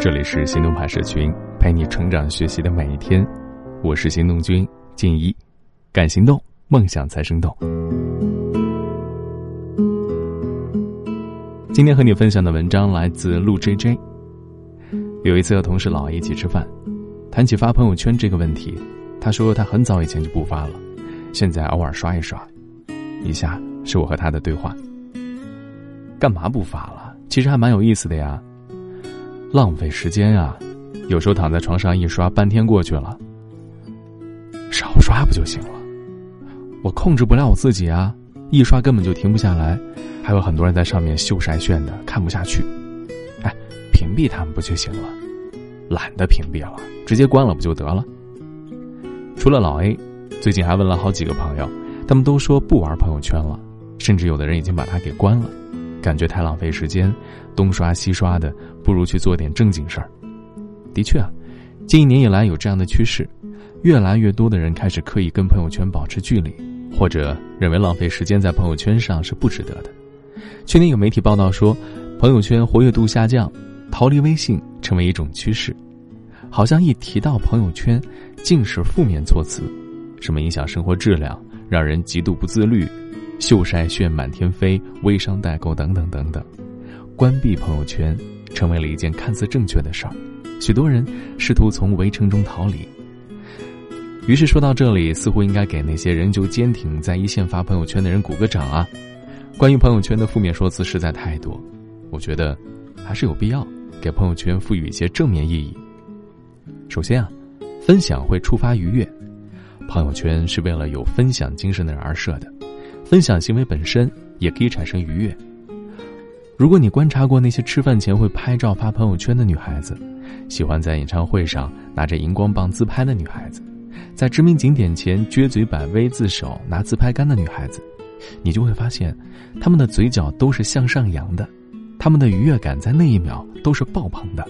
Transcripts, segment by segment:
这里是行动派社群，陪你成长学习的每一天。我是行动君静怡，敢行动，梦想才生动。今天和你分享的文章来自陆 J J。有一次和同事老一起吃饭，谈起发朋友圈这个问题，他说他很早以前就不发了，现在偶尔刷一刷。以下是我和他的对话：干嘛不发了？其实还蛮有意思的呀。浪费时间啊！有时候躺在床上一刷，半天过去了。少刷不就行了？我控制不了我自己啊，一刷根本就停不下来，还有很多人在上面秀晒炫的，看不下去。哎，屏蔽他们不就行了？懒得屏蔽了，直接关了不就得了？除了老 A，最近还问了好几个朋友，他们都说不玩朋友圈了，甚至有的人已经把它给关了。感觉太浪费时间，东刷西刷的，不如去做点正经事儿。的确啊，近一年以来有这样的趋势，越来越多的人开始刻意跟朋友圈保持距离，或者认为浪费时间在朋友圈上是不值得的。去年有媒体报道说，朋友圈活跃度下降，逃离微信成为一种趋势，好像一提到朋友圈，尽是负面措辞，什么影响生活质量，让人极度不自律。秀晒炫满天飞，微商代购等等等等，关闭朋友圈成为了一件看似正确的事儿，许多人试图从围城中逃离。于是说到这里，似乎应该给那些仍旧坚挺在一线发朋友圈的人鼓个掌啊！关于朋友圈的负面说辞实在太多，我觉得还是有必要给朋友圈赋予一些正面意义。首先啊，分享会触发愉悦，朋友圈是为了有分享精神的人而设的。分享行为本身也可以产生愉悦。如果你观察过那些吃饭前会拍照发朋友圈的女孩子，喜欢在演唱会上拿着荧光棒自拍的女孩子，在知名景点前撅嘴摆 V 字手拿自拍杆的女孩子，你就会发现，她们的嘴角都是向上扬的，她们的愉悦感在那一秒都是爆棚的。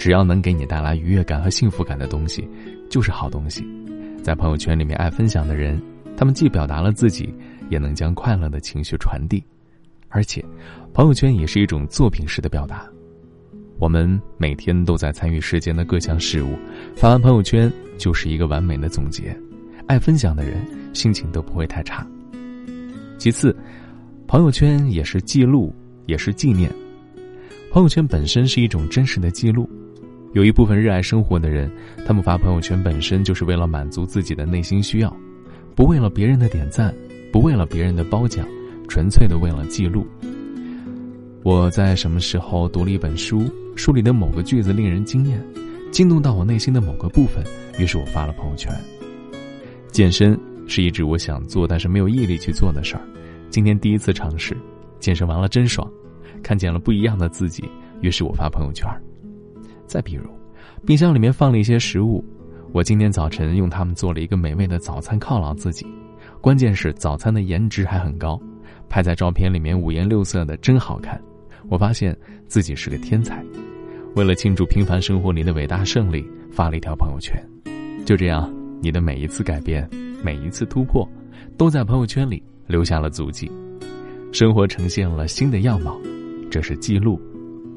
只要能给你带来愉悦感和幸福感的东西，就是好东西。在朋友圈里面爱分享的人。他们既表达了自己，也能将快乐的情绪传递，而且，朋友圈也是一种作品式的表达。我们每天都在参与世间的各项事物，发完朋友圈就是一个完美的总结。爱分享的人心情都不会太差。其次，朋友圈也是记录，也是纪念。朋友圈本身是一种真实的记录。有一部分热爱生活的人，他们发朋友圈本身就是为了满足自己的内心需要。不为了别人的点赞，不为了别人的褒奖，纯粹的为了记录。我在什么时候读了一本书，书里的某个句子令人惊艳，惊动到我内心的某个部分，于是我发了朋友圈。健身是一直我想做但是没有毅力去做的事儿，今天第一次尝试，健身完了真爽，看见了不一样的自己，于是我发朋友圈。再比如，冰箱里面放了一些食物。我今天早晨用它们做了一个美味的早餐犒劳自己，关键是早餐的颜值还很高，拍在照片里面五颜六色的真好看。我发现自己是个天才，为了庆祝平凡生活里的伟大胜利，发了一条朋友圈。就这样，你的每一次改变，每一次突破，都在朋友圈里留下了足迹，生活呈现了新的样貌，这是记录，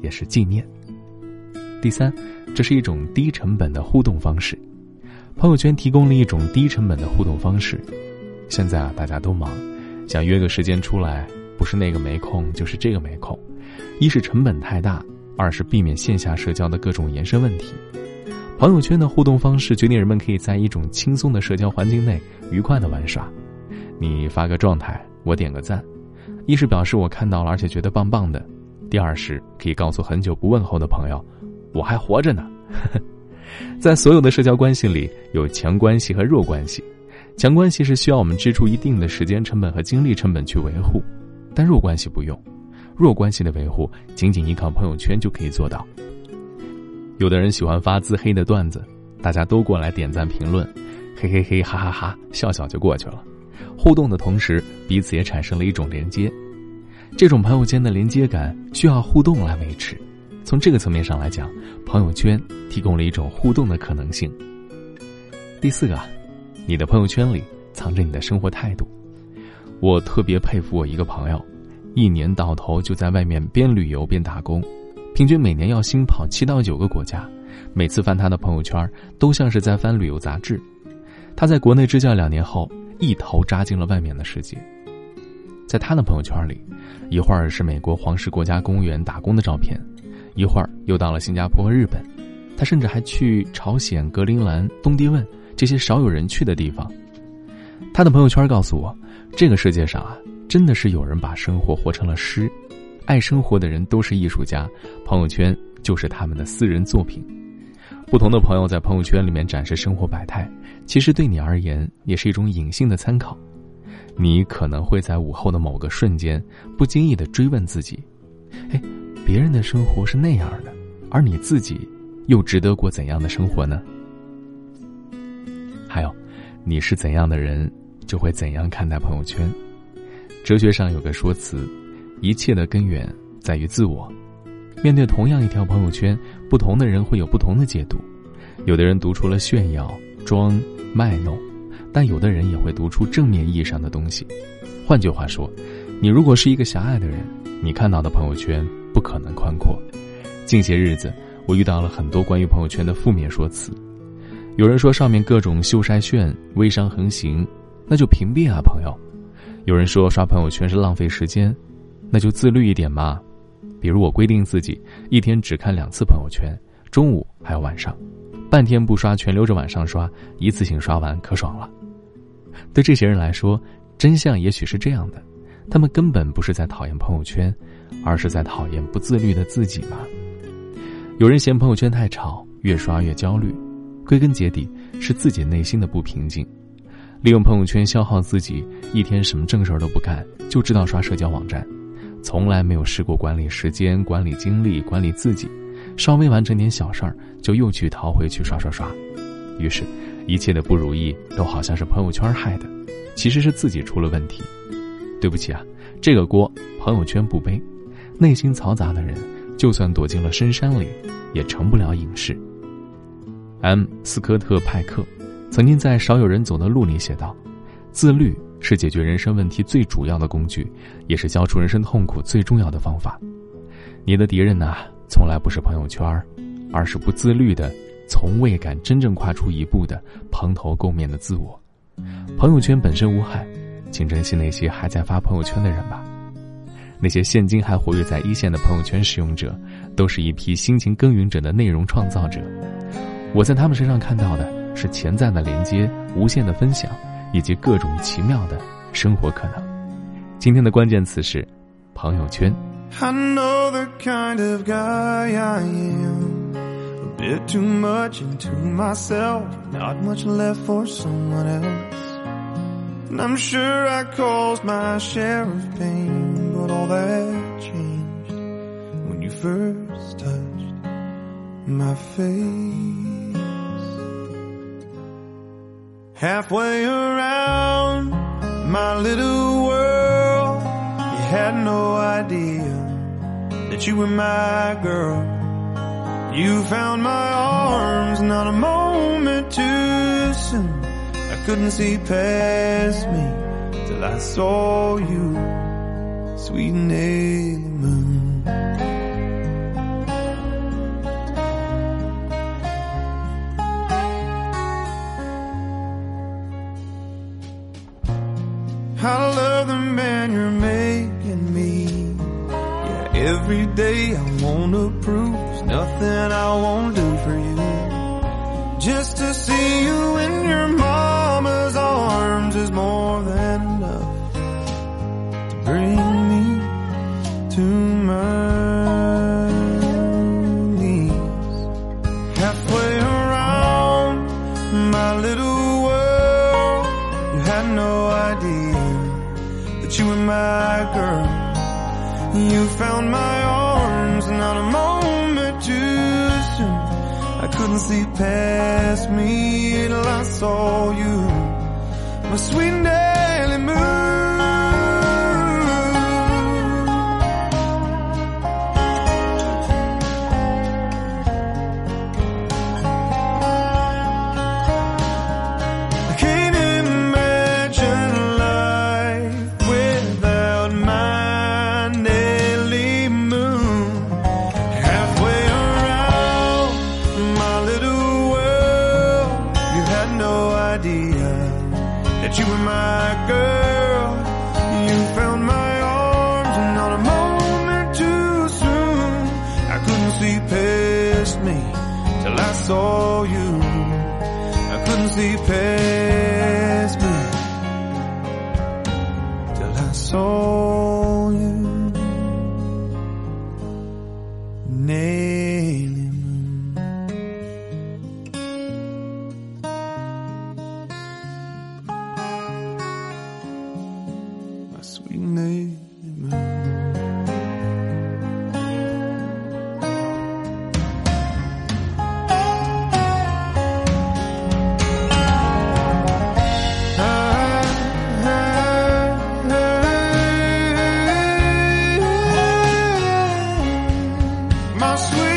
也是纪念。第三，这是一种低成本的互动方式。朋友圈提供了一种低成本的互动方式。现在啊，大家都忙，想约个时间出来，不是那个没空，就是这个没空。一是成本太大，二是避免线下社交的各种延伸问题。朋友圈的互动方式决定人们可以在一种轻松的社交环境内愉快的玩耍。你发个状态，我点个赞，一是表示我看到了，而且觉得棒棒的；第二是可以告诉很久不问候的朋友，我还活着呢。呵呵在所有的社交关系里，有强关系和弱关系。强关系是需要我们支出一定的时间成本和精力成本去维护，但弱关系不用。弱关系的维护，仅仅依靠朋友圈就可以做到。有的人喜欢发自黑的段子，大家都过来点赞评论，嘿嘿嘿，哈哈哈，笑笑就过去了。互动的同时，彼此也产生了一种连接。这种朋友间的连接感需要互动来维持。从这个层面上来讲，朋友圈提供了一种互动的可能性。第四个，你的朋友圈里藏着你的生活态度。我特别佩服我一个朋友，一年到头就在外面边旅游边打工，平均每年要新跑七到九个国家，每次翻他的朋友圈都像是在翻旅游杂志。他在国内支教两年后，一头扎进了外面的世界。在他的朋友圈里，一会儿是美国黄石国家公园打工的照片，一会儿又到了新加坡日本，他甚至还去朝鲜、格陵兰、东帝汶这些少有人去的地方。他的朋友圈告诉我，这个世界上啊，真的是有人把生活活成了诗，爱生活的人都是艺术家，朋友圈就是他们的私人作品。不同的朋友在朋友圈里面展示生活百态，其实对你而言也是一种隐性的参考。你可能会在午后的某个瞬间，不经意的追问自己：“哎，别人的生活是那样的，而你自己又值得过怎样的生活呢？”还有，你是怎样的人，就会怎样看待朋友圈。哲学上有个说辞：“一切的根源在于自我。”面对同样一条朋友圈，不同的人会有不同的解读。有的人读出了炫耀、装、卖弄。但有的人也会读出正面意义上的东西。换句话说，你如果是一个狭隘的人，你看到的朋友圈不可能宽阔。近些日子，我遇到了很多关于朋友圈的负面说辞。有人说上面各种秀晒炫、微商横行，那就屏蔽啊，朋友。有人说刷朋友圈是浪费时间，那就自律一点嘛。比如我规定自己一天只看两次朋友圈，中午还有晚上，半天不刷，全留着晚上刷，一次性刷完可爽了。对这些人来说，真相也许是这样的：他们根本不是在讨厌朋友圈，而是在讨厌不自律的自己吗。有人嫌朋友圈太吵，越刷越焦虑，归根结底是自己内心的不平静。利用朋友圈消耗自己，一天什么正事儿都不干，就知道刷社交网站，从来没有试过管理时间、管理精力、管理自己。稍微完成点小事儿，就又去逃回去刷刷刷，于是。一切的不如意都好像是朋友圈害的，其实是自己出了问题。对不起啊，这个锅朋友圈不背。内心嘈杂的人，就算躲进了深山里，也成不了隐士。M. 斯科特派克曾经在《少有人走的路》里写道：“自律是解决人生问题最主要的工具，也是消除人生痛苦最重要的方法。你的敌人呐，从来不是朋友圈，而是不自律的。”从未敢真正跨出一步的蓬头垢面的自我，朋友圈本身无害，请珍惜那些还在发朋友圈的人吧。那些现今还活跃在一线的朋友圈使用者，都是一批辛勤耕耘者的内容创造者。我在他们身上看到的是潜在的连接、无限的分享，以及各种奇妙的生活可能。今天的关键词是朋友圈。bit too much into myself, not much left for someone else. And I'm sure I caused my share of pain, but all that changed when you first touched my face. Halfway around my little world, you had no idea that you were my girl. You found my arms, not a moment too soon. I couldn't see past me till I saw you, sweet Nelly Moon. I love the man you're making me. Yeah, every day I wanna prove there's nothing I won't do for you. Just to see you in my knees. Halfway around my little world, you had no idea that you were my girl. You found my arms, not a moment too soon. I couldn't see past me till I saw you, my sweet saw you, I couldn't see past me till I saw I swear.